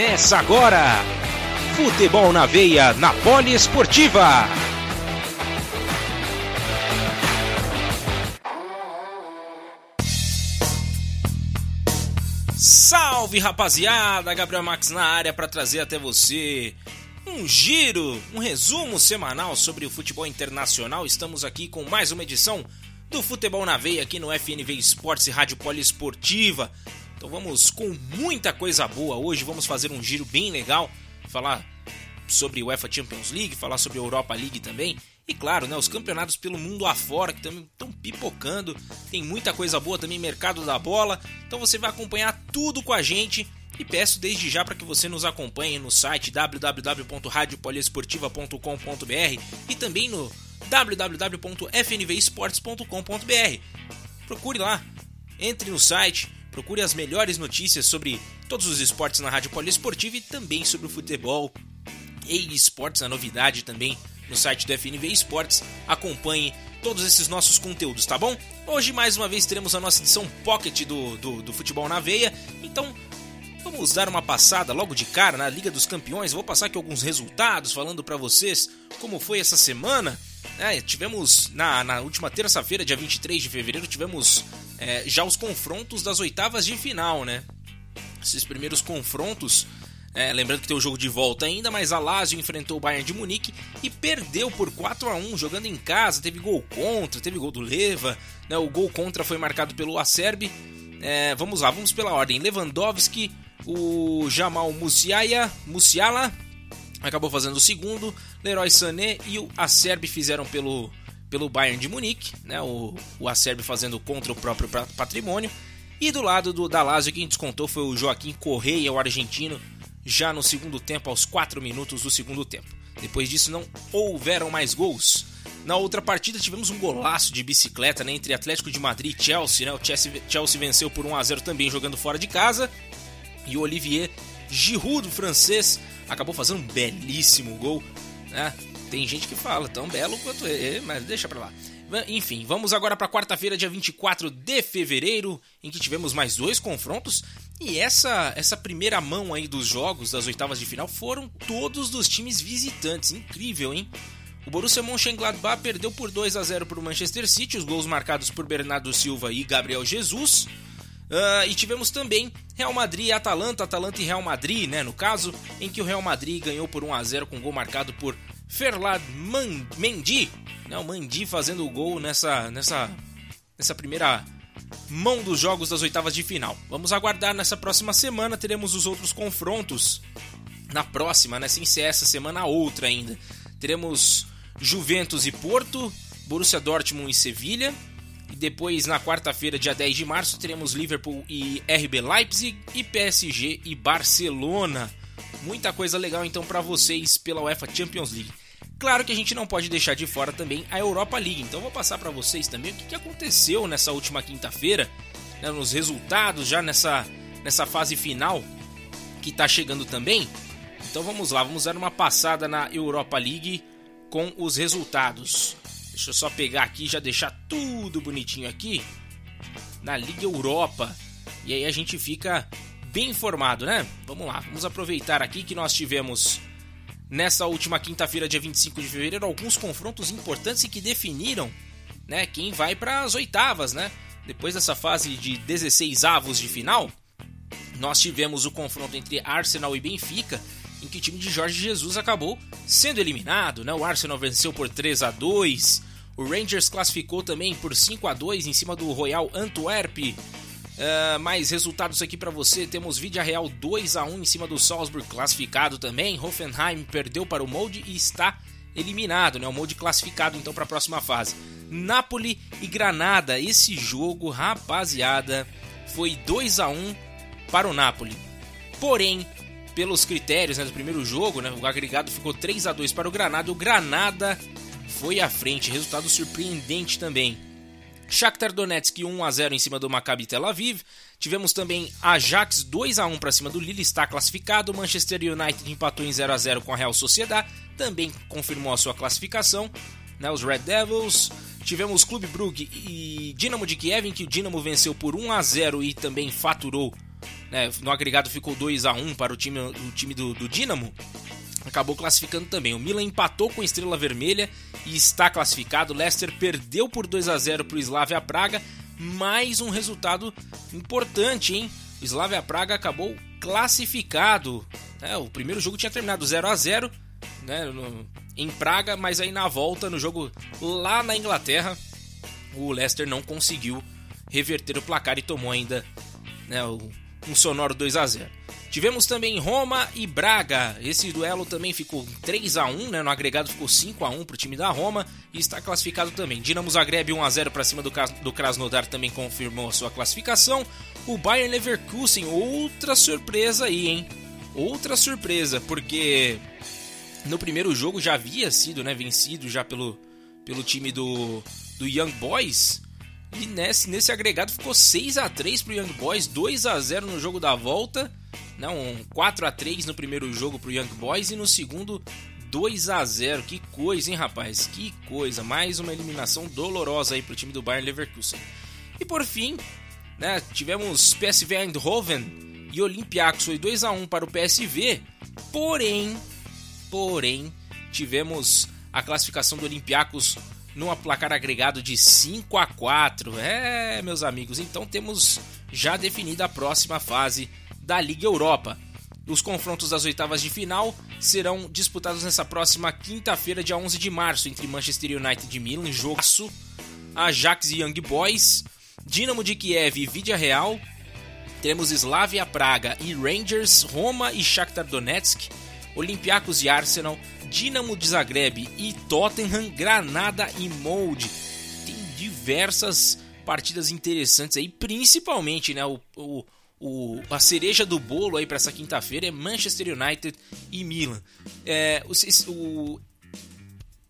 Começa agora. Futebol na veia na Poliesportiva. Salve rapaziada, Gabriel Max na área para trazer até você um giro, um resumo semanal sobre o futebol internacional. Estamos aqui com mais uma edição do Futebol na Veia aqui no FNV Esportes Rádio Poliesportiva. Então vamos com muita coisa boa hoje, vamos fazer um giro bem legal, falar sobre UEFA Champions League, falar sobre Europa League também. E claro, né, os campeonatos pelo mundo afora que também estão pipocando. Tem muita coisa boa também, mercado da bola. Então você vai acompanhar tudo com a gente. E peço desde já para que você nos acompanhe no site www.radiopoliesportiva.com.br e também no www.fnvesportes.com.br. Procure lá, entre no site, Procure as melhores notícias sobre todos os esportes na Rádio Poliesportiva e também sobre o futebol e esportes, a novidade também no site do FNV Esportes. Acompanhe todos esses nossos conteúdos, tá bom? Hoje, mais uma vez, teremos a nossa edição Pocket do, do, do Futebol na Veia. Então, vamos dar uma passada logo de cara na Liga dos Campeões. Vou passar aqui alguns resultados falando para vocês como foi essa semana. É, tivemos na, na última terça-feira, dia 23 de fevereiro, tivemos é, já os confrontos das oitavas de final, né? Esses primeiros confrontos, é, lembrando que tem o jogo de volta ainda, mas a Lazio enfrentou o Bayern de Munique e perdeu por 4 a 1 jogando em casa, teve gol contra, teve gol do Leva, né? o gol contra foi marcado pelo Acerbi. É, vamos lá, vamos pela ordem. Lewandowski, o Jamal Musiala, Musiala acabou fazendo o segundo, Leroy Sané e o Acerbi fizeram pelo pelo Bayern de Munique, né? O, o Acerbi fazendo contra o próprio patrimônio. E do lado do da Lazio, quem descontou foi o Joaquim Correia, o argentino, já no segundo tempo, aos 4 minutos do segundo tempo. Depois disso, não houveram mais gols. Na outra partida, tivemos um golaço de bicicleta né, entre Atlético de Madrid e Chelsea. Né? O Chelsea, Chelsea venceu por 1 a 0 também jogando fora de casa. E o Olivier Giroud, francês, acabou fazendo um belíssimo gol. Né? Tem gente que fala tão belo quanto ele, mas deixa pra lá. Enfim, vamos agora para quarta-feira, dia 24 de fevereiro, em que tivemos mais dois confrontos. E essa essa primeira mão aí dos jogos das oitavas de final foram todos dos times visitantes. Incrível, hein? O Borussia Mönchengladbach perdeu por 2 a 0 para o Manchester City, os gols marcados por Bernardo Silva e Gabriel Jesus. Uh, e tivemos também Real Madrid e Atalanta, Atalanta e Real Madrid, né? No caso, em que o Real Madrid ganhou por 1 a 0 com gol marcado por Ferlad Mendy, né, o Mendy fazendo o gol nessa, nessa, nessa primeira mão dos jogos das oitavas de final. Vamos aguardar nessa próxima semana, teremos os outros confrontos. Na próxima, né, sem ser essa semana, outra ainda. Teremos Juventus e Porto, Borussia Dortmund e Sevilha. E depois, na quarta-feira, dia 10 de março, teremos Liverpool e RB Leipzig e PSG e Barcelona. Muita coisa legal então para vocês pela UEFA Champions League. Claro que a gente não pode deixar de fora também a Europa League, então vou passar para vocês também o que aconteceu nessa última quinta-feira, né, nos resultados já nessa, nessa fase final que está chegando também. Então vamos lá, vamos dar uma passada na Europa League com os resultados. Deixa eu só pegar aqui já deixar tudo bonitinho aqui na Liga Europa. E aí a gente fica bem informado, né? Vamos lá, vamos aproveitar aqui que nós tivemos nessa última quinta-feira, dia 25 de fevereiro, alguns confrontos importantes e que definiram né, quem vai para as oitavas, né? Depois dessa fase de 16 avos de final, nós tivemos o confronto entre Arsenal e Benfica, em que o time de Jorge Jesus acabou sendo eliminado, né? O Arsenal venceu por 3 a 2. O Rangers classificou também por 5 a 2 em cima do Royal Antwerp. Uh, mais resultados aqui para você. Temos Vidia Real 2 a 1 em cima do Salzburg, classificado também. Hoffenheim perdeu para o Molde e está eliminado, né? O Molde classificado então para a próxima fase. Napoli e Granada. Esse jogo, rapaziada, foi 2 a 1 para o Napoli. Porém, pelos critérios né, do primeiro jogo, né, o agregado ficou 3 a 2 para o Granada. O Granada foi à frente, resultado surpreendente também. Shakhtar Donetsk 1 a 0 em cima do Maccabi Tel Aviv. Tivemos também Ajax 2 a 1 para cima do Lille, está classificado. Manchester United empatou em 0 a 0 com a Real Sociedad, também confirmou a sua classificação. Né, os Red Devils. Tivemos Clube Brugge e Dinamo de Kiev, em que o Dinamo venceu por 1 a 0 e também faturou né, no agregado ficou 2 a 1 para o time, o time do, do Dinamo, acabou classificando também. O Milan empatou com a Estrela Vermelha e está classificado. O Leicester perdeu por 2 a 0 para o Slavia Praga, mais um resultado importante, hein? O Slavia Praga acabou classificado. É, o primeiro jogo tinha terminado 0 a 0 né, no, em Praga, mas aí na volta, no jogo lá na Inglaterra, o Leicester não conseguiu reverter o placar e tomou ainda né, um sonoro 2 a 0 Tivemos também Roma e Braga. Esse duelo também ficou 3 a 1, né? No agregado ficou 5 a 1 para o time da Roma e está classificado também. Dinamo Zagreb 1 a 0 para cima do, do Krasnodar também confirmou a sua classificação. O Bayern Leverkusen, outra surpresa aí, hein? Outra surpresa, porque no primeiro jogo já havia sido, né, vencido já pelo, pelo time do, do Young Boys. E nesse, nesse agregado ficou 6 a 3 pro Young Boys, 2 a 0 no jogo da volta, não, um 4 a 3 no primeiro jogo pro Young Boys e no segundo 2 a 0. Que coisa, hein, rapaz? Que coisa. Mais uma eliminação dolorosa aí pro time do Bayern Leverkusen. E por fim, né, tivemos PSV Eindhoven e Olympiacos foi 2 a 1 para o PSV. Porém, porém, tivemos a classificação do Olympiacos num placar agregado de 5 a 4. É, meus amigos, então temos já definida a próxima fase da Liga Europa. Os confrontos das oitavas de final serão disputados nessa próxima quinta-feira, dia 11 de março, entre Manchester United e Milan, jogaço, Ajax e Young Boys, Dinamo de Kiev e Vidia Real, teremos Slavia Praga e Rangers, Roma e Shakhtar Donetsk, Olympiacos e Arsenal, Dinamo de Zagreb e Tottenham, Granada e Molde. Tem diversas partidas interessantes aí, principalmente né, o, o, o a cereja do bolo aí para essa quinta-feira é Manchester United e Milan. É, o, o,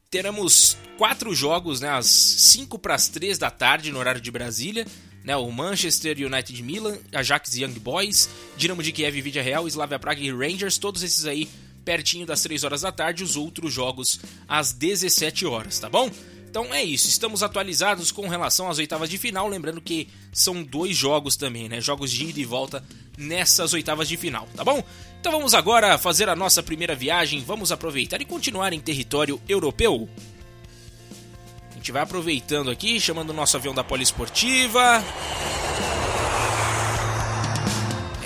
teremos quatro jogos, né, às 5 para as 3 da tarde no horário de Brasília. Né, o Manchester United Milan, Ajax Young Boys, Dinamo de Kiev, Vidia Real, Slavia Praga e Rangers, todos esses aí pertinho das 3 horas da tarde, os outros jogos às 17 horas, tá bom? Então é isso, estamos atualizados com relação às oitavas de final, lembrando que são dois jogos também, né? Jogos de ida e volta nessas oitavas de final, tá bom? Então vamos agora fazer a nossa primeira viagem, vamos aproveitar e continuar em território europeu. A gente vai aproveitando aqui, chamando o nosso avião da Poliesportiva.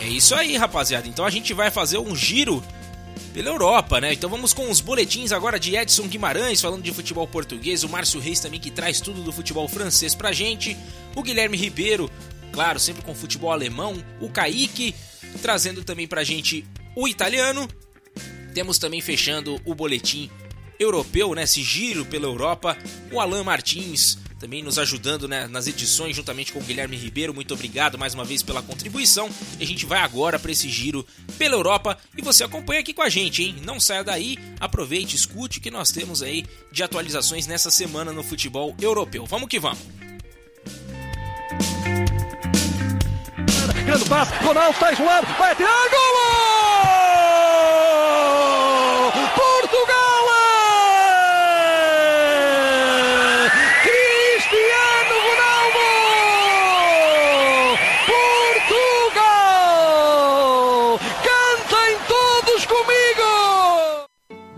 É isso aí, rapaziada. Então a gente vai fazer um giro pela Europa, né? Então vamos com os boletins agora de Edson Guimarães falando de futebol português, o Márcio Reis também que traz tudo do futebol francês pra gente, o Guilherme Ribeiro, claro, sempre com futebol alemão, o Kaique trazendo também pra gente o italiano. Temos também fechando o boletim europeu, né? Esse giro pela Europa, o Alan Martins também nos ajudando né, nas edições, juntamente com o Guilherme Ribeiro. Muito obrigado mais uma vez pela contribuição. E a gente vai agora para esse giro pela Europa e você acompanha aqui com a gente, hein? Não saia daí, aproveite, escute o que nós temos aí de atualizações nessa semana no futebol europeu. Vamos que vamos! Grande passe, Ronaldo está isolado, vai atirar, gol!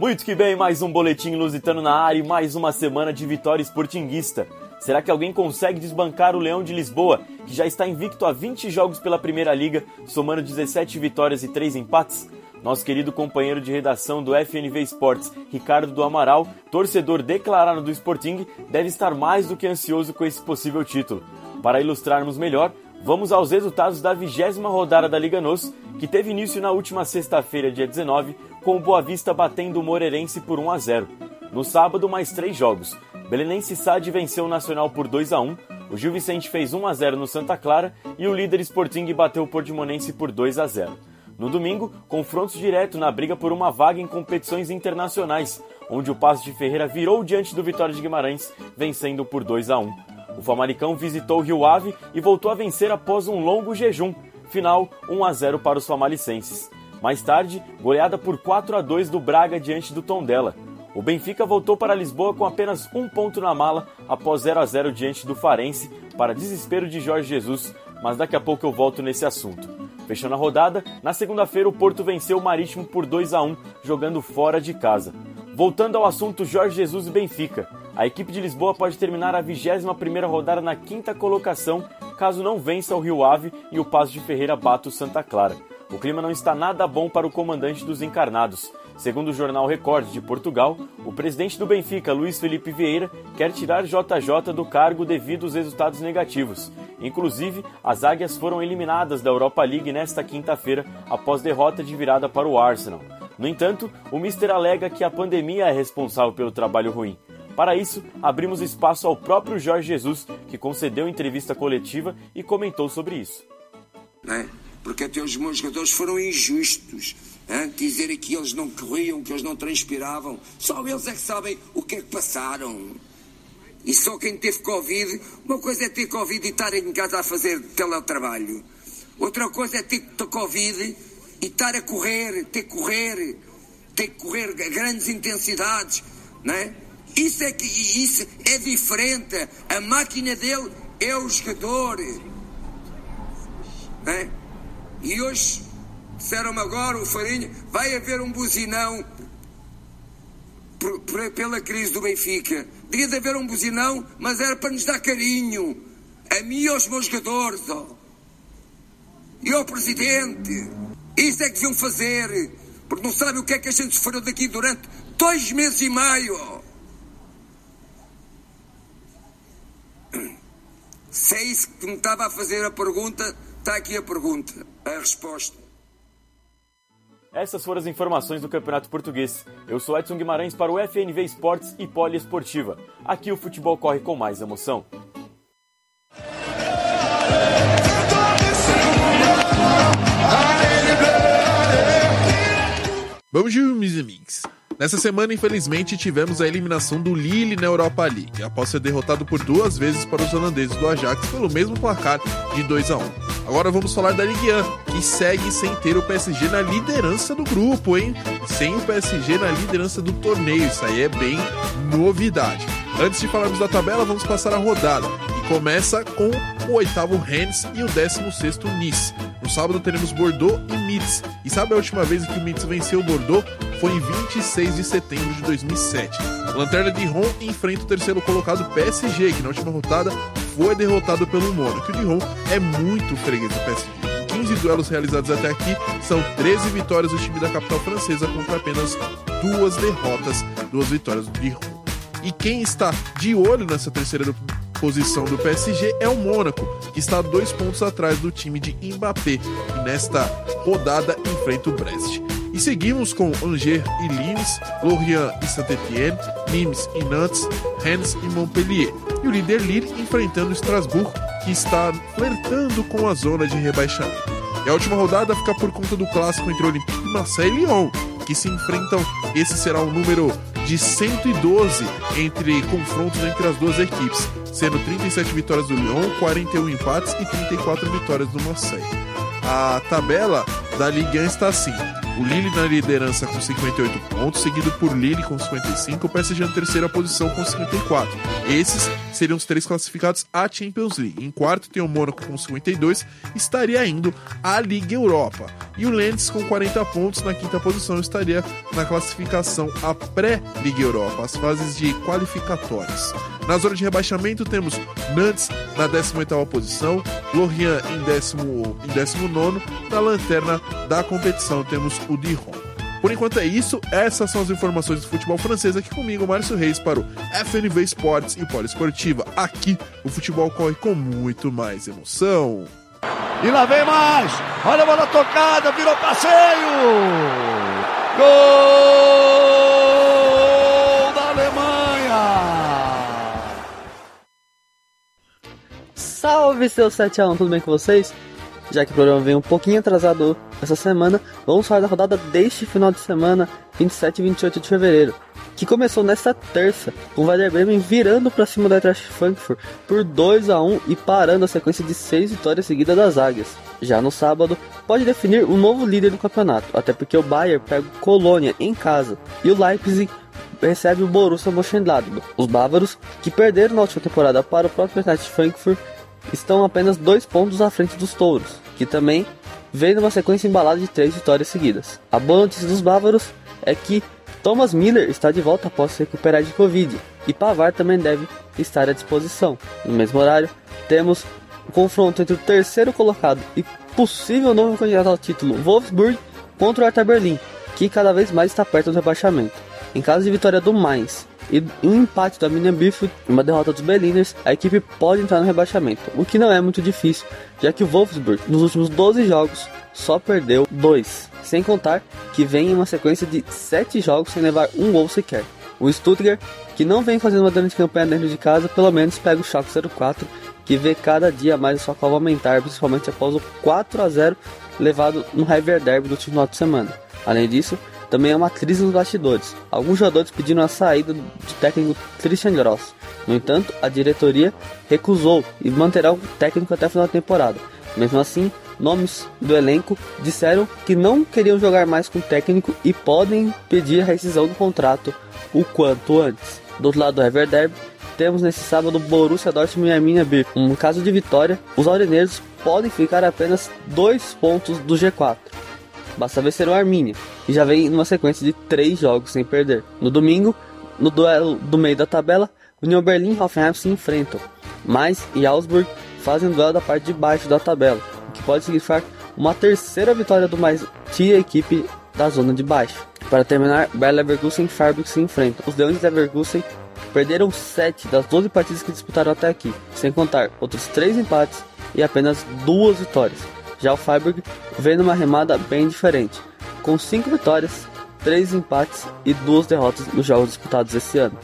Muito que bem, mais um boletim lusitano na área e mais uma semana de vitória esportinguista. Será que alguém consegue desbancar o Leão de Lisboa, que já está invicto a 20 jogos pela Primeira Liga, somando 17 vitórias e 3 empates? Nosso querido companheiro de redação do FNV Esportes, Ricardo do Amaral, torcedor declarado do Sporting, deve estar mais do que ansioso com esse possível título. Para ilustrarmos melhor, vamos aos resultados da vigésima rodada da Liga NOS, que teve início na última sexta-feira, dia 19, com o Boa Vista batendo o Moreirense por 1 a 0. No sábado, mais três jogos. Belenense Sade venceu o Nacional por 2 a 1. O Gil Vicente fez 1 a 0 no Santa Clara e o líder Sporting bateu o Portimonense por 2 a 0. No domingo, confrontos direto na briga por uma vaga em competições internacionais, onde o Passo de Ferreira virou diante do Vitória de Guimarães, vencendo por 2 a 1. O Famalicão visitou Rio Ave e voltou a vencer após um longo jejum. Final 1 a 0 para os famalicenses. Mais tarde, goleada por 4 a 2 do Braga diante do Tondela. O Benfica voltou para Lisboa com apenas um ponto na mala após 0 a 0 diante do Farense, para desespero de Jorge Jesus, mas daqui a pouco eu volto nesse assunto. Fechando a rodada, na segunda-feira o Porto venceu o Marítimo por 2 a 1, jogando fora de casa. Voltando ao assunto Jorge Jesus e Benfica, a equipe de Lisboa pode terminar a 21ª rodada na quinta colocação, caso não vença o Rio Ave e o Passo de Ferreira bata o Santa Clara. O clima não está nada bom para o comandante dos encarnados. Segundo o jornal Record de Portugal, o presidente do Benfica, Luiz Felipe Vieira, quer tirar JJ do cargo devido aos resultados negativos. Inclusive, as águias foram eliminadas da Europa League nesta quinta-feira após derrota de virada para o Arsenal. No entanto, o Mister alega que a pandemia é responsável pelo trabalho ruim. Para isso, abrimos espaço ao próprio Jorge Jesus, que concedeu entrevista coletiva e comentou sobre isso. É, porque até os meus jogadores foram injustos Hein? Dizer que eles não corriam, que eles não transpiravam. Só eles é que sabem o que é que passaram. E só quem teve Covid, uma coisa é ter Covid e estar em casa a fazer teletrabalho. Outra coisa é ter Covid e estar a correr, ter que correr, ter que correr a grandes intensidades, não é? Isso é que isso é diferente. A máquina dele é o jogador. É? E hoje Disseram-me agora, o Farinha, vai haver um buzinão por, por, pela crise do Benfica. Devia de haver um buzinão, mas era para nos dar carinho. A mim e aos meus jogadores, oh. E ao Presidente. Isso é que deviam fazer. Porque não sabem o que é que a gente sofreu daqui durante dois meses e meio. Se é isso que me estava a fazer a pergunta, está aqui a pergunta, a resposta. Essas foram as informações do Campeonato Português. Eu sou Edson Guimarães para o FNV Esportes e Poliesportiva. Aqui o futebol corre com mais emoção. Bonjour, meus amigos. Nessa semana, infelizmente, tivemos a eliminação do Lille na Europa League, após ser derrotado por duas vezes para os holandeses do Ajax pelo mesmo placar de 2 a 1. Agora vamos falar da Ligue 1, que segue sem ter o PSG na liderança do grupo, hein? Sem o PSG na liderança do torneio, isso aí é bem novidade. Antes de falarmos da tabela, vamos passar a rodada, que começa com o oitavo Rennes e o décimo sexto Nice. No sábado teremos Bordeaux e Metz. E sabe a última vez que o Metz venceu o Bordeaux? Foi em 26 de setembro de 2007. O Lanterna de Ron enfrenta o terceiro colocado PSG, que na última rodada foi derrotado pelo Mônaco. O de Ron é muito freguês do PSG. 15 duelos realizados até aqui, são 13 vitórias do time da capital francesa contra apenas duas derrotas, duas vitórias do Dijon. E quem está de olho nessa terceira posição do PSG é o Mônaco, que está dois pontos atrás do time de Mbappé e nesta rodada enfrenta o Brest. E seguimos com Angers e Lens, Lorient e Saint-Étienne, Nimes e Nantes, Rennes e Montpellier. E o líder Lille enfrentando o Strasbourg, que está flertando com a zona de rebaixamento. E a última rodada fica por conta do clássico entre Olympique de Marseille e Lyon, que se enfrentam. Esse será o número de 112 entre confrontos entre as duas equipes, sendo 37 vitórias do Lyon, 41 empates e 34 vitórias do Marseille. A tabela da Ligue 1 está assim: o Lille na liderança com 58 pontos, seguido por Lille com 55, o PSG na terceira posição com 54. Esses seriam os três classificados à Champions League. Em quarto tem o Mônaco com 52, estaria indo à Liga Europa. E o Lens com 40 pontos na quinta posição estaria na classificação à pré-Liga Europa, as fases de qualificatórias. Na zona de rebaixamento temos Nantes na 18ª posição, Lorient em, décimo, em 19 na lanterna da competição temos o Dijon. Por enquanto é isso, essas são as informações do futebol francês aqui comigo, Márcio Reis, para o FNV Esportes e Poliesportiva. Aqui o futebol corre com muito mais emoção. E lá vem mais! Olha a bola tocada, virou passeio! Gol da Alemanha! Salve seu 7x1, tudo bem com vocês? Já que o programa vem um pouquinho atrasado essa semana, vamos falar da rodada deste final de semana, 27 e 28 de fevereiro, que começou nesta terça, com o Werder Bremen virando para cima da Eintracht Frankfurt por 2 a 1 e parando a sequência de 6 vitórias seguidas das Águias. Já no sábado, pode definir o um novo líder do campeonato, até porque o Bayern pega o Colônia em casa e o Leipzig recebe o Borussia Mönchengladbach. Os bávaros, que perderam na última temporada para o próprio Eintracht Frankfurt, estão apenas dois pontos à frente dos touros, que também vem numa sequência embalada de três vitórias seguidas. A boa notícia dos bávaros é que Thomas Miller está de volta após se recuperar de Covid e Pavar também deve estar à disposição. No mesmo horário, temos o confronto entre o terceiro colocado e possível novo candidato ao título Wolfsburg contra o Hertha Berlim, que cada vez mais está perto do rebaixamento. Em caso de vitória do Mainz e um empate do Arminia Bielefeld e uma derrota dos Berliners, a equipe pode entrar no rebaixamento, o que não é muito difícil, já que o Wolfsburg nos últimos 12 jogos só perdeu 2, sem contar que vem em uma sequência de 7 jogos sem levar um gol sequer. O Stuttgart, que não vem fazendo uma grande campanha dentro de casa, pelo menos pega o Schalke 04, que vê cada dia mais a sua cova aumentar, principalmente após o 4 a 0 levado no River Derby do último final de semana. Além disso, também é uma crise nos bastidores. Alguns jogadores pediram a saída do técnico Christian Gross. No entanto, a diretoria recusou e manterá o técnico até o final da temporada. Mesmo assim, nomes do elenco disseram que não queriam jogar mais com o técnico e podem pedir a rescisão do contrato o quanto antes. Do outro lado do River Derby, temos nesse sábado Borussia Dortmund e Arminia Bielefeld. No caso de vitória, os aurinegros podem ficar apenas dois pontos do G4. Basta vencer o Arminia, e já vem numa sequência de três jogos sem perder. No domingo, no duelo do meio da tabela, União Berlim e Hoffenheim se enfrentam. Mainz e Augsburg fazem o duelo da parte de baixo da tabela, o que pode significar uma terceira vitória do mais tia equipe da zona de baixo. Para terminar, Bayer Leverkusen e Freiburg se enfrentam. Os Leões de Leverkusen perderam 7 das 12 partidas que disputaram até aqui, sem contar outros 3 empates e apenas 2 vitórias. Já o Freiburg vem numa remada bem diferente, com 5 vitórias, 3 empates e 2 derrotas nos jogos disputados esse ano.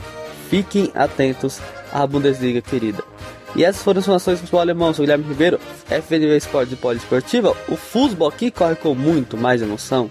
Fiquem atentos à Bundesliga querida. E essas foram as informações do futebol alemão. Sou Guilherme Ribeiro, FNV Esporte e Poliesportiva. O futebol aqui corre com muito mais emoção.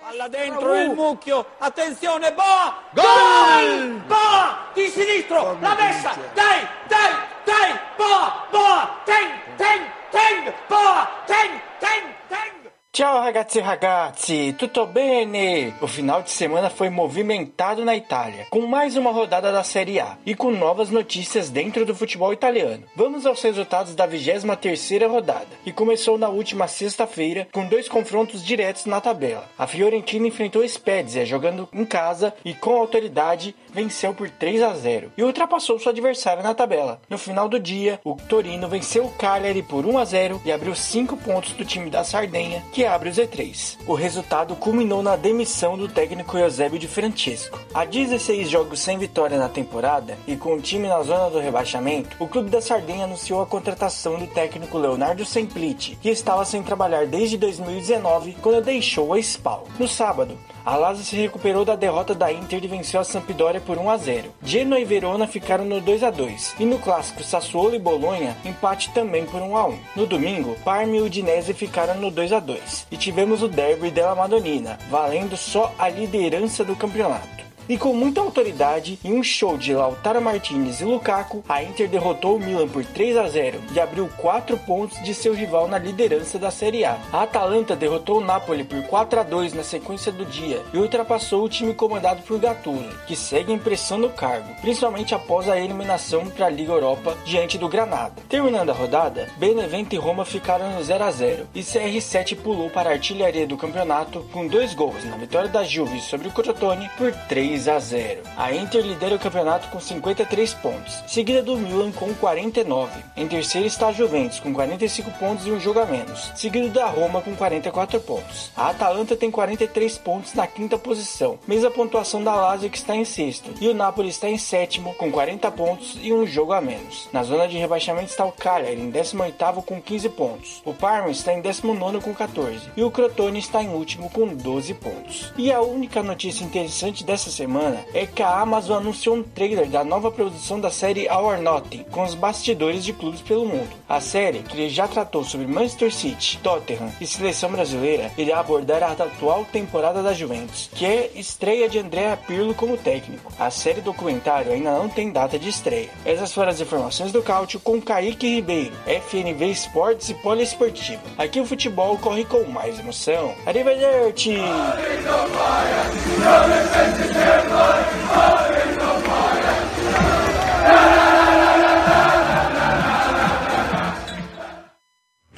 Palla dentro nel mucchio, attenzione, Boa! Gol! Boa! Di sinistro, la messa, dai, dai, dai, Boa, Boa, ten, ten, ten, Boa, ten, ten, ten! Ciao ragazzi ragazzi, tutto bene? O final de semana foi movimentado na Itália, com mais uma rodada da Série A e com novas notícias dentro do futebol italiano. Vamos aos resultados da 23ª rodada, que começou na última sexta-feira com dois confrontos diretos na tabela. A Fiorentina enfrentou Spezia jogando em casa e com autoridade venceu por 3 a 0 e ultrapassou sua adversária na tabela. No final do dia, o Torino venceu o Cagliari por 1 a 0 e abriu 5 pontos do time da Sardenha, que abre o Z3. O resultado culminou na demissão do técnico Eusébio de Francesco. Há 16 jogos sem vitória na temporada e com o time na zona do rebaixamento, o clube da Sardenha anunciou a contratação do técnico Leonardo Semplici, que estava sem trabalhar desde 2019, quando deixou a SPAL. No sábado, a Lazio se recuperou da derrota da Inter e venceu a Sampdoria por 1 a 0. Genoa e Verona ficaram no 2 a 2 e no clássico Sassuolo e Bolonha empate também por 1 a 1. No domingo, Parma e Udinese ficaram no 2 a 2 e tivemos o derby della Madonnina, valendo só a liderança do campeonato. E com muita autoridade, em um show de Lautaro Martinez e Lukaku, a Inter derrotou o Milan por 3 a 0 e abriu 4 pontos de seu rival na liderança da Série A. A Atalanta derrotou o Napoli por 4 a 2 na sequência do dia e ultrapassou o time comandado por Gattuso, que segue em pressão no cargo, principalmente após a eliminação para a Liga Europa diante do Granada. Terminando a rodada, Benevento e Roma ficaram no 0 a 0 e CR7 pulou para a artilharia do campeonato com dois gols na vitória da Juve sobre o Crotone por 3 3 a 0. A Inter lidera o campeonato com 53 pontos, seguida do Milan com 49. Em terceiro está a Juventus com 45 pontos e um jogo a menos, seguido da Roma com 44 pontos. A Atalanta tem 43 pontos na quinta posição, mesma pontuação da Lazio que está em sexto, e o Napoli está em sétimo com 40 pontos e um jogo a menos. Na zona de rebaixamento está o Cagliari em 18º com 15 pontos. O Parma está em 19 com 14 e o Crotone está em último com 12 pontos. E a única notícia interessante dessa semana semana é que a Amazon anunciou um trailer da nova produção da série Our Nothing, com os bastidores de clubes pelo mundo. A série, que já tratou sobre Manchester City, Tottenham e seleção brasileira, irá abordar a atual temporada da Juventus, que é estreia de Andrea Pirlo como técnico. A série documentário ainda não tem data de estreia. Essas foram as informações do Cáutio com Kaique Ribeiro, FNV Esportes e Poliesportivo. Aqui o futebol corre com mais emoção. Arrivederci! 中国人民共和国的旗帜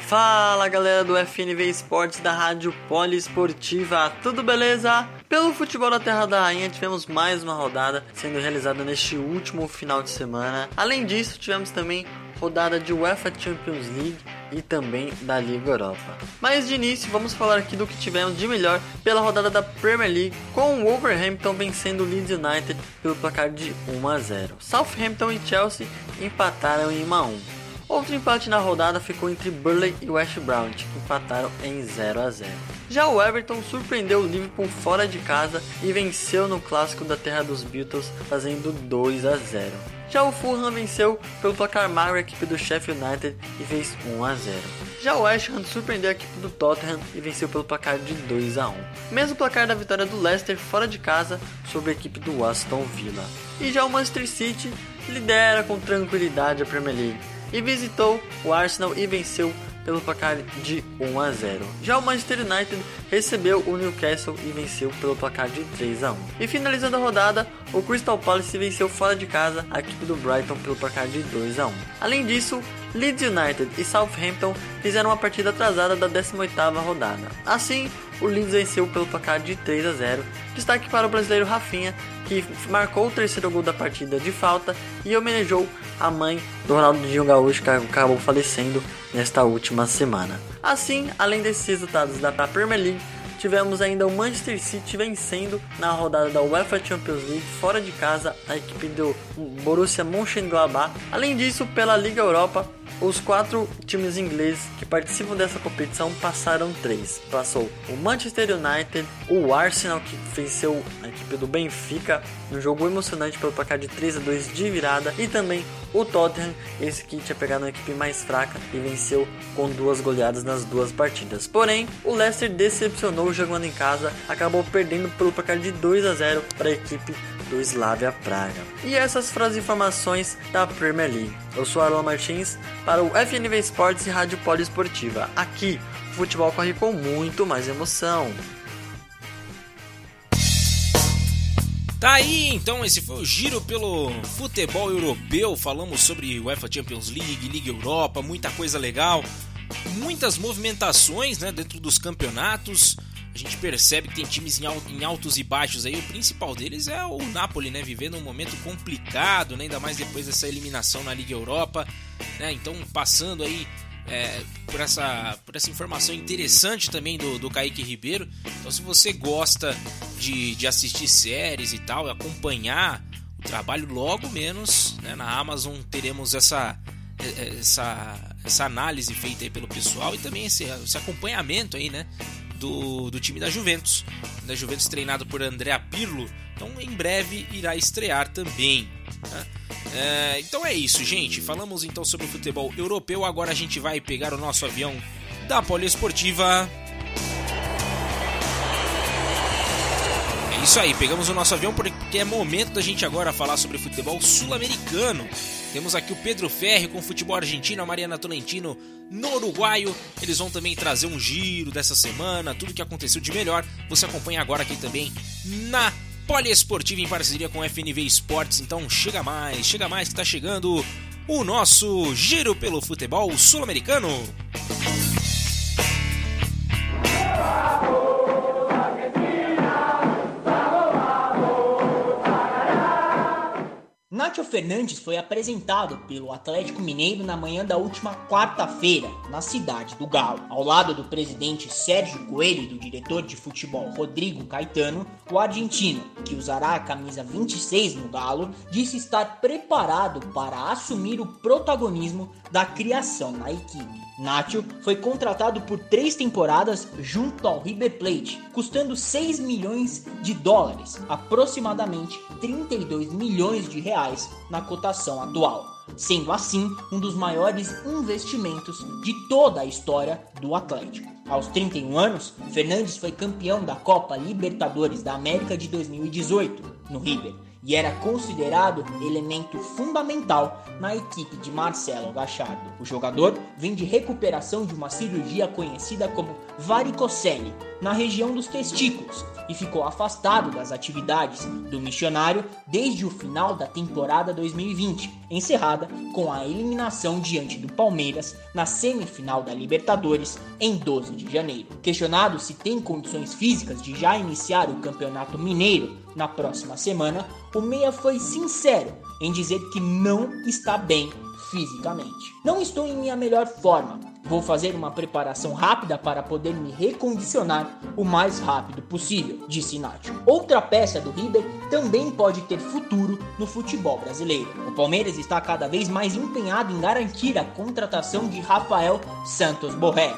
Fala galera do FNV Esportes da Rádio Poliesportiva, tudo beleza? Pelo futebol da Terra da Rainha tivemos mais uma rodada sendo realizada neste último final de semana. Além disso, tivemos também rodada de UEFA Champions League e também da Liga Europa. Mas de início, vamos falar aqui do que tivemos de melhor pela rodada da Premier League, com o Wolverhampton vencendo o Leeds United pelo placar de 1 a 0. Southampton e Chelsea empataram em 1 a 1. Outro empate na rodada ficou entre Burley e West Brown, que empataram em 0 a 0. Já o Everton surpreendeu o Liverpool fora de casa e venceu no clássico da terra dos Beatles, fazendo 2 a 0. Já o Fulham venceu pelo placar magro a equipe do Sheffield United e fez 1 a 0. Já o West Ham surpreendeu a equipe do Tottenham e venceu pelo placar de 2 a 1. Mesmo placar da vitória do Leicester fora de casa sobre a equipe do Aston Villa. E já o Manchester City lidera com tranquilidade a Premier League e visitou o Arsenal e venceu pelo placar de 1 a 0. Já o Manchester United recebeu o Newcastle e venceu pelo placar de 3 a 1. E finalizando a rodada, o Crystal Palace venceu fora de casa a equipe do Brighton pelo placar de 2 a 1. Além disso, Leeds United e Southampton fizeram uma partida atrasada da 18ª rodada. Assim, o Leeds venceu pelo placar de 3 a 0. Destaque para o brasileiro Rafinha, que marcou o terceiro gol da partida de falta e homenageou a mãe do Ronaldinho Gaúcho que acabou falecendo nesta última semana. Assim, além desses resultados da Premier League, tivemos ainda o Manchester City vencendo na rodada da UEFA Champions League fora de casa a equipe do Borussia Mönchengladbach. Além disso, pela Liga Europa, os quatro times ingleses que participam dessa competição passaram três. Passou o Manchester United, o Arsenal que venceu a equipe do Benfica num jogo emocionante pelo placar de 3 a 2 de virada e também o Tottenham, esse que tinha pegado uma equipe mais fraca e venceu com duas goleadas nas duas partidas. Porém, o Leicester decepcionou jogando em casa, acabou perdendo pelo placar de 2 a 0 para a equipe do Slavia Praga. E essas foram as informações da Premier League. Eu sou Arlan Martins para o FNV Esportes e Rádio Poliesportiva. Aqui, o futebol corre com muito mais emoção. Tá aí, então esse foi o giro pelo futebol europeu. Falamos sobre UEFA Champions League, Liga Europa, muita coisa legal, muitas movimentações, né, dentro dos campeonatos a gente percebe que tem times em altos e baixos aí. O principal deles é o Napoli, né? Vivendo um momento complicado, né? ainda mais depois dessa eliminação na Liga Europa. Né? Então, passando aí é, por, essa, por essa informação interessante também do, do Kaique Ribeiro. Então, se você gosta de, de assistir séries e tal, acompanhar o trabalho, logo menos né? na Amazon teremos essa, essa, essa análise feita aí pelo pessoal e também esse, esse acompanhamento aí, né? do, do time da Juventus, da Juventus treinado por Andrea Pirlo. Então, em breve irá estrear também. Né? É, então é isso, gente. Falamos então sobre o futebol europeu. Agora a gente vai pegar o nosso avião da Poliesportiva. É isso aí, pegamos o nosso avião porque é momento da gente agora falar sobre futebol sul-americano. Temos aqui o Pedro Ferri com o futebol argentino, a Mariana Tolentino no uruguaio. Eles vão também trazer um giro dessa semana, tudo que aconteceu de melhor. Você acompanha agora aqui também na Poliesportiva em parceria com FNV Esportes. Então chega mais, chega mais que está chegando o nosso giro pelo futebol sul-americano. Nátio Fernandes foi apresentado pelo Atlético Mineiro na manhã da última quarta-feira, na cidade do Galo. Ao lado do presidente Sérgio Coelho e do diretor de futebol Rodrigo Caetano, o argentino, que usará a camisa 26 no Galo, disse estar preparado para assumir o protagonismo da criação na equipe. Nacho foi contratado por três temporadas junto ao River Plate, custando 6 milhões de dólares, aproximadamente 32 milhões de reais na cotação atual, sendo assim um dos maiores investimentos de toda a história do Atlético. Aos 31 anos, Fernandes foi campeão da Copa Libertadores da América de 2018 no River e era considerado elemento fundamental na equipe de Marcelo Gachardo. O jogador vem de recuperação de uma cirurgia conhecida como varicocele na região dos testículos e ficou afastado das atividades do missionário desde o final da temporada 2020, encerrada com a eliminação diante do Palmeiras na semifinal da Libertadores em 12 de janeiro. Questionado se tem condições físicas de já iniciar o Campeonato Mineiro na próxima semana, o Meia foi sincero em dizer que não está bem fisicamente. Não estou em minha melhor forma, Vou fazer uma preparação rápida para poder me recondicionar o mais rápido possível, disse Nacho. Outra peça do River também pode ter futuro no futebol brasileiro. O Palmeiras está cada vez mais empenhado em garantir a contratação de Rafael Santos Borré.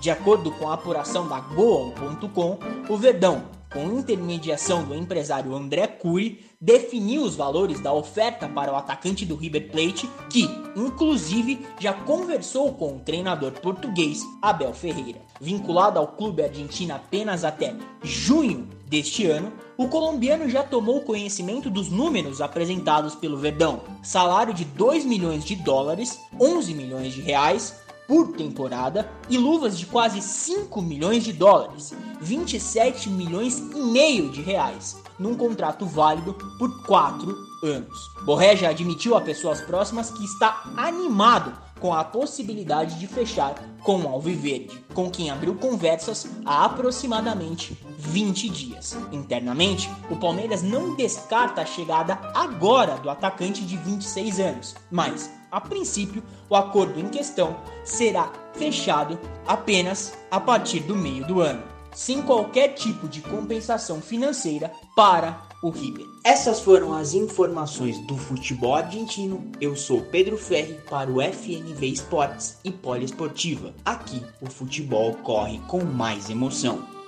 De acordo com a apuração da Goal.com, o Verdão com intermediação do empresário André Cury, definiu os valores da oferta para o atacante do River Plate, que, inclusive, já conversou com o treinador português Abel Ferreira. Vinculado ao clube argentino apenas até junho deste ano, o colombiano já tomou conhecimento dos números apresentados pelo Verdão: salário de 2 milhões de dólares, 11 milhões de reais, por temporada e luvas de quase 5 milhões de dólares, 27 milhões e meio de reais, num contrato válido por 4 anos. Borré já admitiu a pessoas próximas que está animado com a possibilidade de fechar com o Alviverde, com quem abriu conversas há aproximadamente 20 dias. Internamente, o Palmeiras não descarta a chegada agora do atacante de 26 anos, mas a princípio, o acordo em questão será fechado apenas a partir do meio do ano, sem qualquer tipo de compensação financeira para o River. Essas foram as informações do futebol argentino. Eu sou Pedro Ferri para o FNV Esportes e Poliesportiva. Aqui o futebol corre com mais emoção.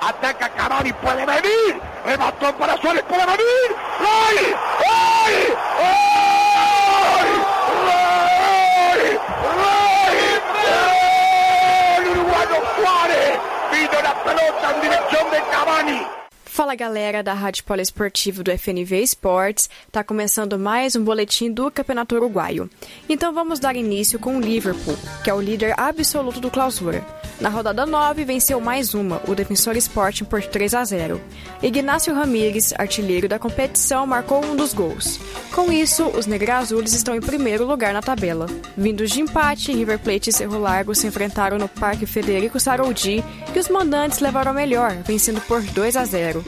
Ataca Cavani, pode venir. Remató para Suárez, puede venir. ¡Gol! ¡Gol! ¡Gol! ¡Gol! ¡Gol! Uruguayo Suárez. Vino la pelota en dirección de Cavani. Fala galera da Rádio Poliesportivo do FNV Esportes, tá começando mais um boletim do Campeonato Uruguaio. Então vamos dar início com o Liverpool, que é o líder absoluto do clausura. Na rodada 9, venceu mais uma, o Defensor Sporting por 3 a 0. Ignacio Ramírez, artilheiro da competição, marcou um dos gols. Com isso, os Negra-Azules estão em primeiro lugar na tabela. Vindos de empate, River Plate e Cerro Largo se enfrentaram no Parque Federico Saroldi e os mandantes levaram a melhor, vencendo por 2 a 0.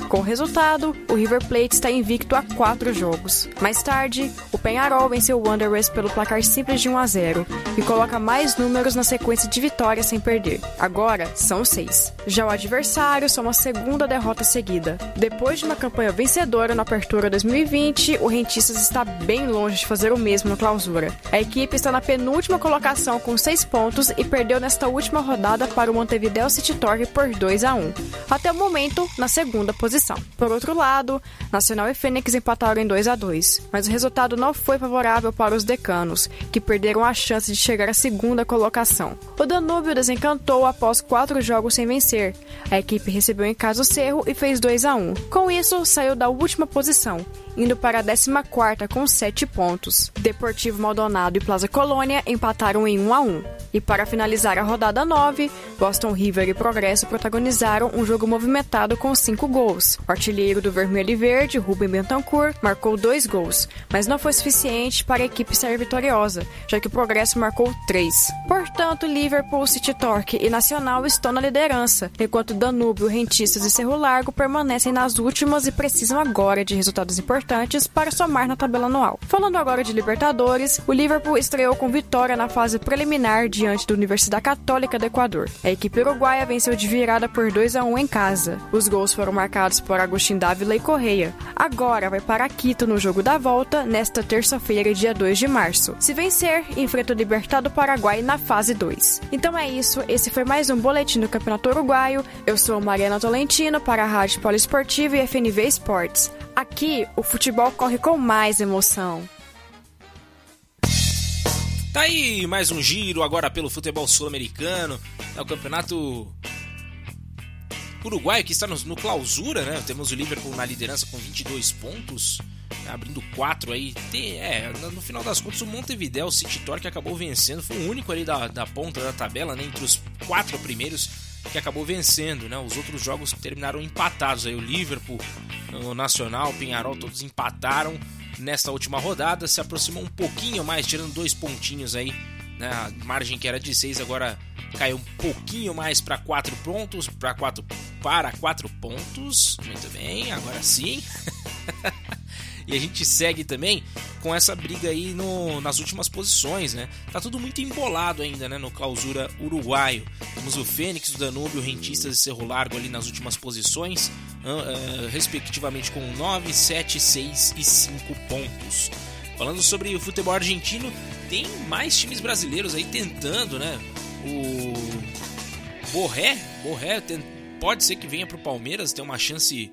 Com o resultado, o River Plate está invicto a quatro jogos. Mais tarde, o Penharol venceu o Wanderers pelo placar simples de 1 a 0 e coloca mais números na sequência de vitórias sem perder. Agora, são seis. Já o adversário só uma segunda derrota seguida. Depois de uma campanha vencedora na Apertura 2020, o Rentistas está bem longe de fazer o mesmo no Clausura. A equipe está na penúltima colocação com seis pontos e perdeu nesta última rodada para o Montevideo City Torque por 2 a 1. Até o momento, na segunda posição. Por outro lado, Nacional e Fênix empataram em 2 a 2, mas o resultado não foi favorável para os decanos, que perderam a chance de chegar à segunda colocação. O Danúbio desencantou após quatro jogos sem vencer. A equipe recebeu em casa o Cerro e fez 2 a 1. Com isso, saiu da última posição indo para a 14 com 7 pontos. Deportivo Maldonado e Plaza Colônia empataram em 1 a 1. E para finalizar a rodada 9, Boston River e Progresso protagonizaram um jogo movimentado com 5 gols. O artilheiro do Vermelho e Verde, Ruben Bentancourt, marcou 2 gols, mas não foi suficiente para a equipe sair vitoriosa, já que o Progresso marcou 3. Portanto, Liverpool, City Torque e Nacional estão na liderança, enquanto Danúbio, Rentistas e Cerro Largo permanecem nas últimas e precisam agora de resultados importantes importantes para somar na tabela anual. Falando agora de Libertadores, o Liverpool estreou com vitória na fase preliminar diante da Universidade Católica do Equador. A equipe uruguaia venceu de virada por 2 a 1 em casa. Os gols foram marcados por Agostinho Dávila e Correia. Agora vai para Quito no jogo da volta, nesta terça-feira, dia 2 de março. Se vencer, enfrenta o Libertado Paraguai na fase 2. Então é isso, esse foi mais um boletim do Campeonato Uruguaio. Eu sou Mariana Tolentino para a Rádio Poliesportiva e FNV Esportes. Aqui, o futebol corre com mais emoção. Tá aí mais um giro agora pelo futebol sul-americano. É o campeonato uruguaio que está no, no, clausura, né? Temos o Liverpool na liderança com 22 pontos, né? abrindo 4 aí. Tem, é, no final das contas, o Montevideo City Torque acabou vencendo, foi o único ali da, da ponta da tabela, né? Entre os quatro primeiros que acabou vencendo, né? Os outros jogos terminaram empatados. Aí o Liverpool, o Nacional, o Penharol, todos empataram nesta última rodada. Se aproximou um pouquinho mais, tirando dois pontinhos aí. Né? A margem que era de seis agora caiu um pouquinho mais para quatro pontos, para quatro para quatro pontos. Muito bem, agora sim. E a gente segue também com essa briga aí no, nas últimas posições, né? Tá tudo muito embolado ainda, né? No clausura uruguaio. Temos o Fênix, o Danúbio, o Rentistas e Cerro Largo ali nas últimas posições, uh, uh, respectivamente com 9, 7, 6 e 5 pontos. Falando sobre o futebol argentino, tem mais times brasileiros aí tentando, né? O Borré, Borré tem... pode ser que venha para o Palmeiras, tem uma chance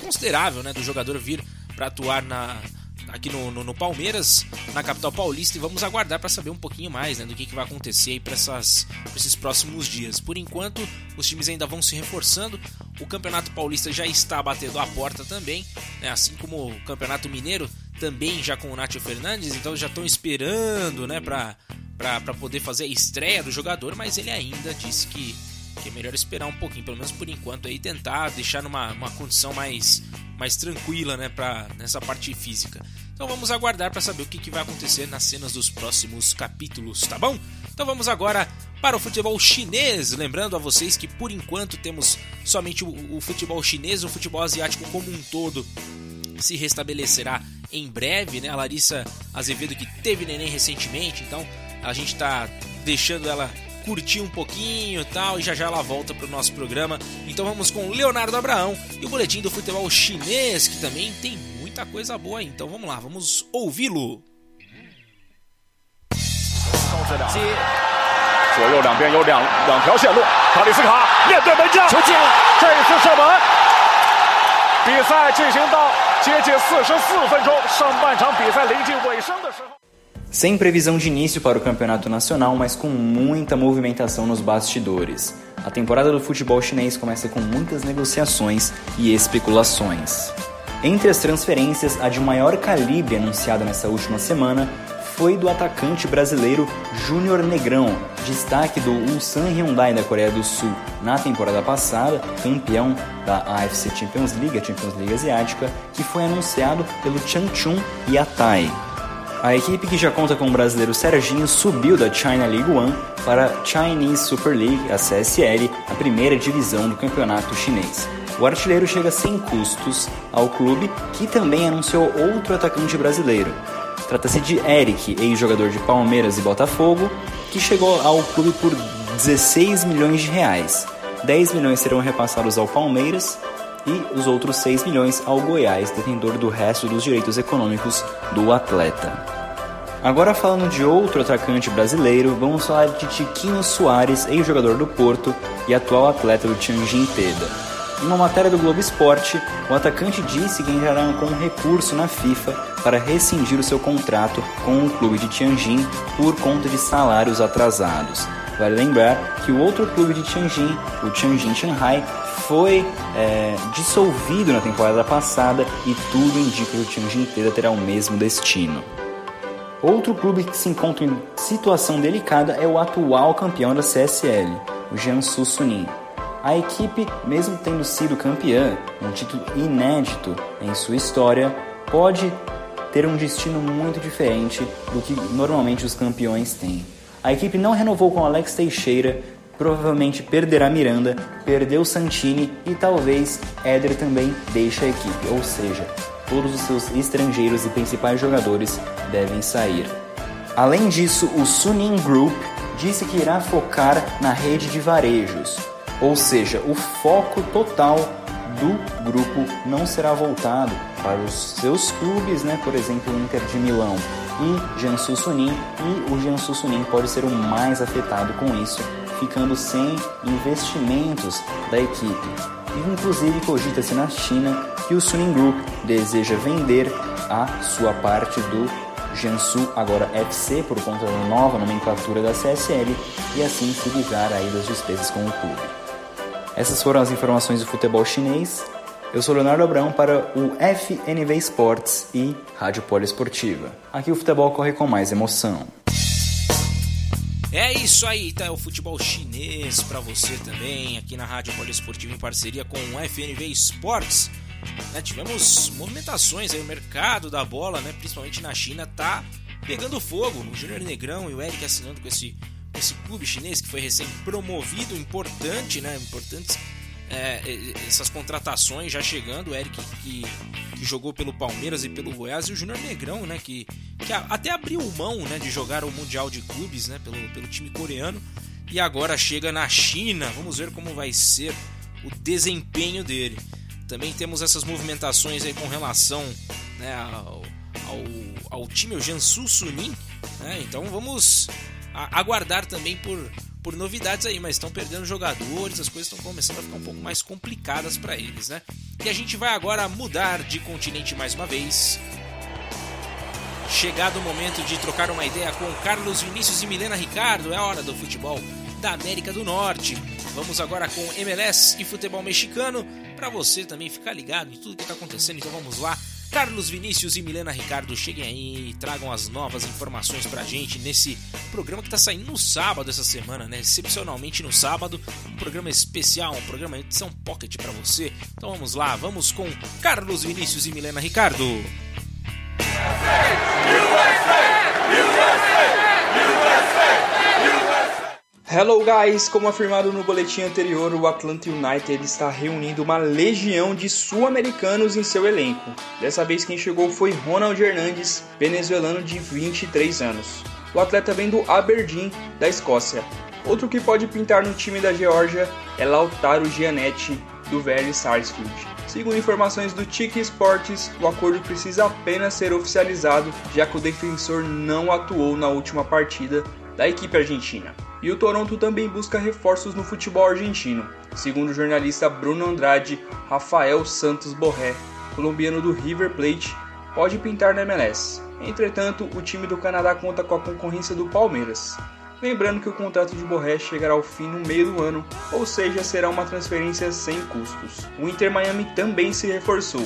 considerável, né, do jogador vir para atuar na, aqui no, no, no, Palmeiras, na capital paulista, e vamos aguardar para saber um pouquinho mais né, do que, que vai acontecer para esses próximos dias. Por enquanto, os times ainda vão se reforçando, o Campeonato Paulista já está batendo a porta também, né, assim como o Campeonato Mineiro também já com o Nacho Fernandes, então já estão esperando né, para poder fazer a estreia do jogador, mas ele ainda disse que, que é melhor esperar um pouquinho, pelo menos por enquanto, aí tentar deixar numa uma condição mais mais tranquila, né, para nessa parte física. Então vamos aguardar para saber o que, que vai acontecer nas cenas dos próximos capítulos, tá bom? Então vamos agora para o futebol chinês, lembrando a vocês que por enquanto temos somente o, o futebol chinês, o futebol asiático como um todo se restabelecerá em breve, né? A Larissa Azevedo que teve neném recentemente, então a gente está deixando ela curtir um pouquinho e tal, e já já ela volta para o nosso programa. Então vamos com Leonardo Abraão e o boletim do futebol chinês, que também tem muita coisa boa aí. Então vamos lá, vamos ouvi-lo. 左右两边有两两条线路，卡里斯卡面对门将，球进了，这一次射门。比赛进行到接近四十四分钟，上半场比赛临近尾声的时候。 sem previsão de início para o campeonato nacional, mas com muita movimentação nos bastidores. A temporada do futebol chinês começa com muitas negociações e especulações. Entre as transferências, a de maior calibre anunciada nessa última semana foi do atacante brasileiro Júnior Negrão, destaque do Ulsan Hyundai da Coreia do Sul na temporada passada, campeão da AFC Champions League, a Champions League Asiática, que foi anunciado pelo Changchun Yatai. A equipe que já conta com o brasileiro Serginho subiu da China League One para a Chinese Super League, a CSL, a primeira divisão do campeonato chinês. O artilheiro chega sem custos ao clube, que também anunciou outro atacante brasileiro. Trata-se de Eric, ex-jogador de Palmeiras e Botafogo, que chegou ao clube por 16 milhões de reais. 10 milhões serão repassados ao Palmeiras e os outros 6 milhões ao Goiás, detentor do resto dos direitos econômicos do atleta. Agora falando de outro atacante brasileiro, vamos falar de Tiquinho Soares, ex-jogador do Porto e atual atleta do Tianjin Teda. Em uma matéria do Globo Esporte, o atacante disse que entrará com um recurso na FIFA para rescindir o seu contrato com o clube de Tianjin por conta de salários atrasados. Vale lembrar que o outro clube de Tianjin, o Tianjin Shanghai, foi é, dissolvido na temporada passada e tudo indica que o Tianjin inteira terá o mesmo destino. Outro clube que se encontra em situação delicada é o atual campeão da CSL, o Jiangsu Suning. A equipe, mesmo tendo sido campeã, um título inédito em sua história, pode ter um destino muito diferente do que normalmente os campeões têm. A equipe não renovou com Alex Teixeira, provavelmente perderá Miranda, perdeu Santini e talvez Éder também deixe a equipe, ou seja, todos os seus estrangeiros e principais jogadores devem sair. Além disso, o Suning Group disse que irá focar na rede de varejos, ou seja, o foco total do grupo não será voltado para os seus clubes, né? por exemplo, o Inter de Milão e Jiangsu Suning, e o Jiangsu Suning pode ser o mais afetado com isso, ficando sem investimentos da equipe. E, inclusive cogita-se na China que o Suning Group deseja vender a sua parte do Jiangsu agora FC por conta da nova nomenclatura da CSL e assim se livrar aí das despesas com o clube. Essas foram as informações do futebol chinês. Eu sou Leonardo Abrão para o FNV Esportes e Rádio Poliesportiva. Aqui o futebol corre com mais emoção. É isso aí, tá? É o futebol chinês para você também, aqui na Rádio Poliesportiva em parceria com o FNV Esportes. Né, tivemos movimentações aí, o mercado da bola, né, principalmente na China, tá pegando fogo. O Júnior Negrão e o Eric assinando com esse, esse clube chinês que foi recém-promovido, importante, né? Importantes é, essas contratações já chegando. O Eric que, que, jogou pelo Palmeiras e pelo Goiás, e o Júnior Negrão, né? Que, que até abriu mão né, de jogar o Mundial de Clubes né, pelo, pelo time coreano e agora chega na China. Vamos ver como vai ser o desempenho dele. Também temos essas movimentações aí com relação né, ao, ao, ao time, o Jansu Sunin. Né? Então vamos aguardar também por, por novidades aí, mas estão perdendo jogadores, as coisas estão começando a ficar um pouco mais complicadas para eles, né? E a gente vai agora mudar de continente mais uma vez. Chegado o momento de trocar uma ideia com Carlos Vinícius e Milena Ricardo, é hora do futebol da América do Norte. Vamos agora com MLS e futebol mexicano para você também ficar ligado em tudo que está acontecendo. Então vamos lá. Carlos Vinícius e Milena Ricardo, cheguem aí e tragam as novas informações pra gente nesse programa que tá saindo no sábado essa semana, né? Excepcionalmente no sábado, um programa especial, um programa edição pocket para você. Então vamos lá, vamos com Carlos Vinícius e Milena Ricardo. Hello guys! Como afirmado no boletim anterior, o Atlanta United está reunindo uma legião de sul-americanos em seu elenco. Dessa vez quem chegou foi Ronald Hernandes, venezuelano de 23 anos. O atleta vem do Aberdeen, da Escócia. Outro que pode pintar no time da Geórgia é Lautaro Gianetti, do Vélez Sarsfield. Segundo informações do Tiki Sports, o acordo precisa apenas ser oficializado, já que o defensor não atuou na última partida da equipe argentina. E o Toronto também busca reforços no futebol argentino. Segundo o jornalista Bruno Andrade, Rafael Santos Borré, colombiano do River Plate, pode pintar na MLS. Entretanto, o time do Canadá conta com a concorrência do Palmeiras. Lembrando que o contrato de Borré chegará ao fim no meio do ano, ou seja, será uma transferência sem custos. O Inter Miami também se reforçou.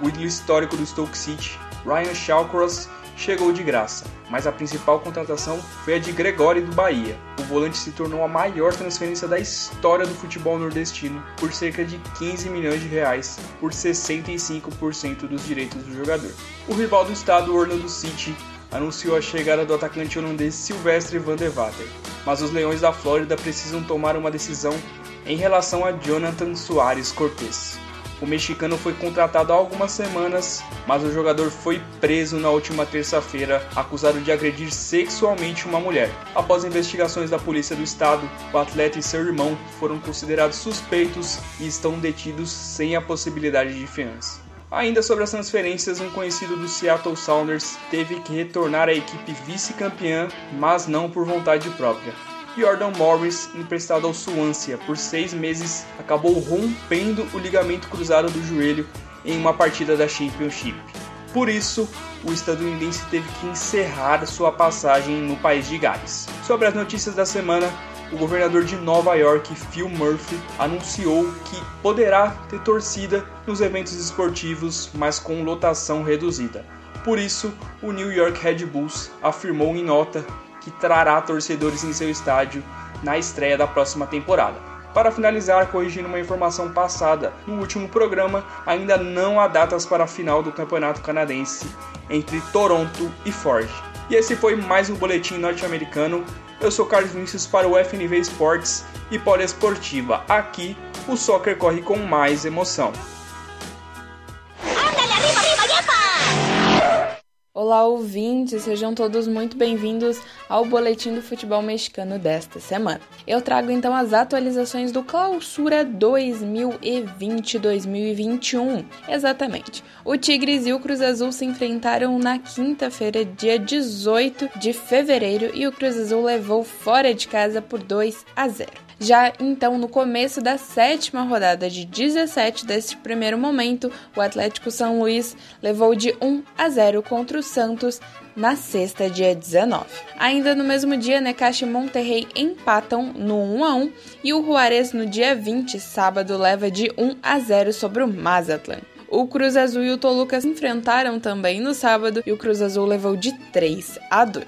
O ídolo histórico do Stoke City, Ryan Shawcross, chegou de graça, mas a principal contratação foi a de Gregori do Bahia. O volante se tornou a maior transferência da história do futebol nordestino por cerca de 15 milhões de reais por 65% dos direitos do jogador. O rival do estado, Orlando City, anunciou a chegada do atacante holandês Silvestre van der Vater, mas os Leões da Flórida precisam tomar uma decisão em relação a Jonathan Soares Cortes. O mexicano foi contratado há algumas semanas, mas o jogador foi preso na última terça-feira, acusado de agredir sexualmente uma mulher. Após investigações da polícia do estado, o atleta e seu irmão foram considerados suspeitos e estão detidos sem a possibilidade de fiança. Ainda sobre as transferências, um conhecido do Seattle Sounders teve que retornar à equipe vice-campeã, mas não por vontade própria. Jordan Morris, emprestado ao Swansea por seis meses, acabou rompendo o ligamento cruzado do joelho em uma partida da Championship. Por isso, o estadunidense teve que encerrar sua passagem no país de Gales. Sobre as notícias da semana, o governador de Nova York, Phil Murphy, anunciou que poderá ter torcida nos eventos esportivos, mas com lotação reduzida. Por isso, o New York Red Bulls afirmou em nota que trará torcedores em seu estádio na estreia da próxima temporada. Para finalizar, corrigindo uma informação passada no último programa, ainda não há datas para a final do Campeonato Canadense entre Toronto e Forge. E esse foi mais um boletim norte-americano. Eu sou Carlos Vinícius para o FNV Esportes e Poliesportiva. Aqui o soccer corre com mais emoção. Olá, ouvintes, sejam todos muito bem-vindos ao Boletim do Futebol Mexicano desta semana. Eu trago então as atualizações do Clausura 2020-2021. Exatamente. O Tigres e o Cruz Azul se enfrentaram na quinta-feira, dia 18 de fevereiro, e o Cruz Azul levou fora de casa por 2 a 0. Já então, no começo da sétima rodada de 17 deste primeiro momento, o Atlético São Luís levou de 1 a 0 contra o Santos na sexta, dia 19. Ainda no mesmo dia, Necaxa e Monterrey empatam no 1 a 1 e o Juarez no dia 20, sábado, leva de 1 a 0 sobre o Mazatlan. O Cruz Azul e o Toluca se enfrentaram também no sábado e o Cruz Azul levou de 3 a 2.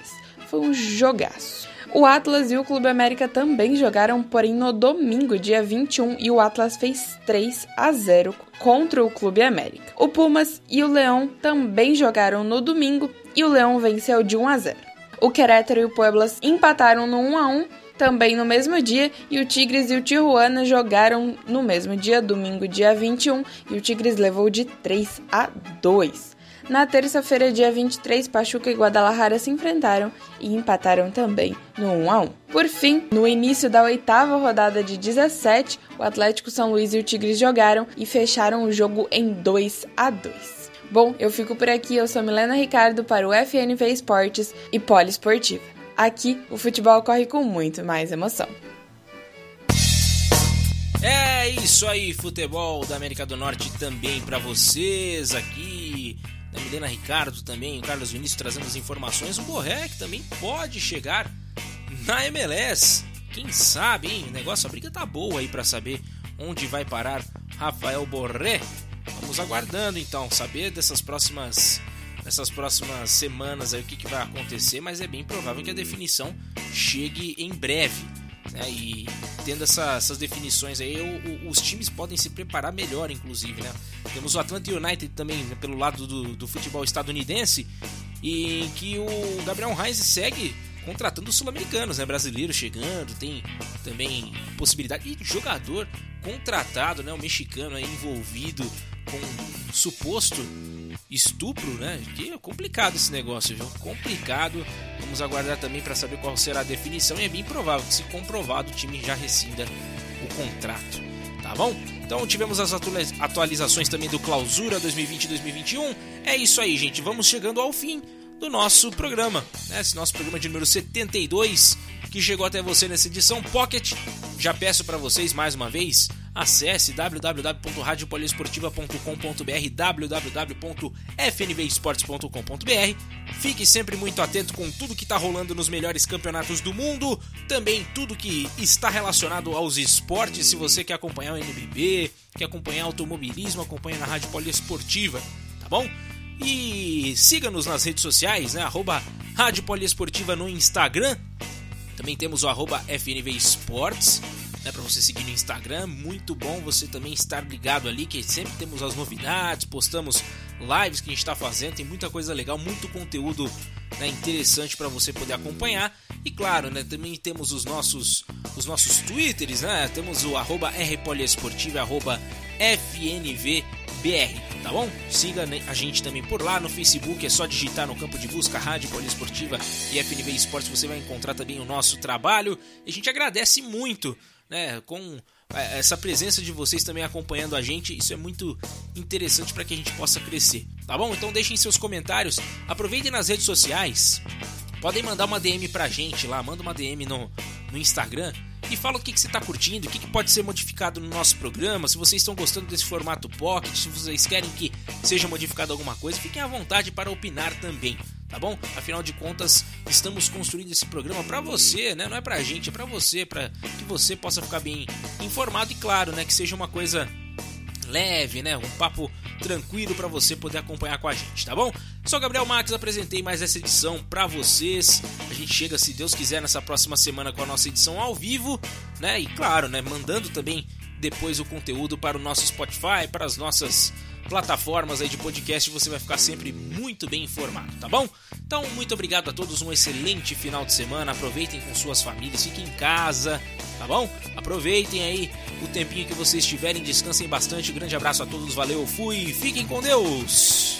Foi um jogaço. O Atlas e o Clube América também jogaram, porém no domingo, dia 21, e o Atlas fez 3 a 0 contra o Clube América. O Pumas e o Leão também jogaram no domingo e o Leão venceu de 1 a 0. O Querétaro e o Pueblas empataram no 1 a 1 também no mesmo dia, e o Tigres e o Tijuana jogaram no mesmo dia, domingo, dia 21, e o Tigres levou de 3 a 2. Na terça-feira, dia 23, Pachuca e Guadalajara se enfrentaram e empataram também no 1 a 1. Por fim, no início da oitava rodada de 17, o Atlético São Luís e o Tigres jogaram e fecharam o jogo em 2 a 2. Bom, eu fico por aqui. Eu sou Milena Ricardo para o FNV Esportes e Poliesportiva. Aqui, o futebol corre com muito mais emoção. É isso aí, futebol da América do Norte também para vocês aqui. Da Milena Ricardo também, o Carlos Vinícius trazendo as informações. O Borré também pode chegar na MLS. Quem sabe, hein? O negócio, a briga tá boa aí para saber onde vai parar Rafael Borré. Vamos aguardando então, saber dessas próximas nessas próximas semanas aí o que, que vai acontecer, mas é bem provável que a definição chegue em breve. Né? E tendo essa, essas definições aí, o, o, os times podem se preparar melhor, inclusive. Né? Temos o Atlanta United também né, pelo lado do, do futebol estadunidense, e que o Gabriel Reis segue contratando sul-americanos, né? Brasileiros chegando, tem também possibilidade. E jogador contratado, né? O mexicano aí envolvido com suposto estupro, né? Que é complicado esse negócio, viu? Complicado. Vamos aguardar também para saber qual será a definição e é bem provável que se comprovado o time já rescinda o contrato, tá bom? Então tivemos as atualizações também do Clausura 2020-2021. É isso aí, gente. Vamos chegando ao fim do nosso programa, né? Esse nosso programa de número 72 que chegou até você nessa edição Pocket. Já peço para vocês mais uma vez Acesse www.radiopoliesportiva.com.br, www.fnvesportes.com.br. Fique sempre muito atento com tudo que está rolando nos melhores campeonatos do mundo, também tudo que está relacionado aos esportes. Se você quer acompanhar o NBB, quer acompanhar automobilismo, acompanha na Rádio Poliesportiva, tá bom? E siga-nos nas redes sociais, né? Arroba Rádio Poliesportiva no Instagram. Também temos o arroba FNV Esportes né, para você seguir no Instagram. Muito bom você também estar ligado ali, que sempre temos as novidades, postamos lives que a gente está fazendo, tem muita coisa legal, muito conteúdo né, interessante para você poder acompanhar. E claro, né, também temos os nossos os nossos twitters, né? Temos o arroba rpoliesportiva, arroba FNVBR, tá bom? Siga a gente também por lá no Facebook, é só digitar no campo de busca Rádio Poliesportiva e FNV Esportes, você vai encontrar também o nosso trabalho. E a gente agradece muito né, com é, essa presença de vocês também acompanhando a gente, isso é muito interessante para que a gente possa crescer, tá bom? Então deixem seus comentários, aproveitem nas redes sociais, podem mandar uma DM pra gente lá, manda uma DM no, no Instagram e fala o que, que você está curtindo, o que, que pode ser modificado no nosso programa, se vocês estão gostando desse formato pocket, se vocês querem que seja modificado alguma coisa, fiquem à vontade para opinar também tá bom? Afinal de contas, estamos construindo esse programa para você, né? Não é pra gente, é para você, para que você possa ficar bem informado e claro, né, que seja uma coisa leve, né? Um papo tranquilo para você poder acompanhar com a gente, tá bom? Sou Gabriel Max, apresentei mais essa edição para vocês. A gente chega, se Deus quiser, nessa próxima semana com a nossa edição ao vivo, né? E claro, né, mandando também depois o conteúdo para o nosso Spotify, para as nossas plataformas aí de podcast, você vai ficar sempre muito bem informado, tá bom? Então, muito obrigado a todos, um excelente final de semana. Aproveitem com suas famílias, fiquem em casa, tá bom? Aproveitem aí o tempinho que vocês tiverem, descansem bastante. Grande abraço a todos, valeu, fui, fiquem com Deus!